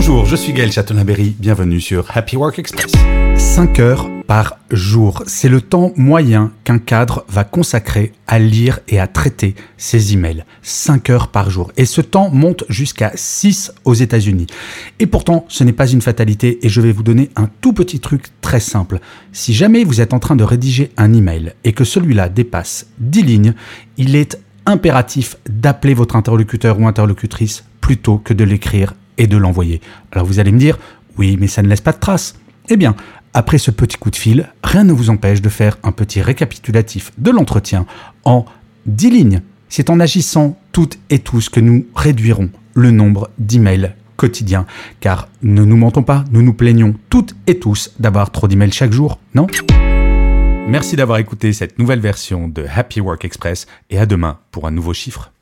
Bonjour, je suis Gaël Chatonaberry, bienvenue sur Happy Work Express. 5 heures par jour, c'est le temps moyen qu'un cadre va consacrer à lire et à traiter ses emails. 5 heures par jour. Et ce temps monte jusqu'à 6 aux États-Unis. Et pourtant, ce n'est pas une fatalité et je vais vous donner un tout petit truc très simple. Si jamais vous êtes en train de rédiger un email et que celui-là dépasse 10 lignes, il est impératif d'appeler votre interlocuteur ou interlocutrice plutôt que de l'écrire et de l'envoyer. Alors vous allez me dire, oui, mais ça ne laisse pas de traces. Eh bien, après ce petit coup de fil, rien ne vous empêche de faire un petit récapitulatif de l'entretien en 10 lignes. C'est en agissant toutes et tous que nous réduirons le nombre d'emails quotidiens. Car ne nous mentons pas, nous nous plaignons toutes et tous d'avoir trop d'emails chaque jour, non? Merci d'avoir écouté cette nouvelle version de Happy Work Express et à demain pour un nouveau chiffre.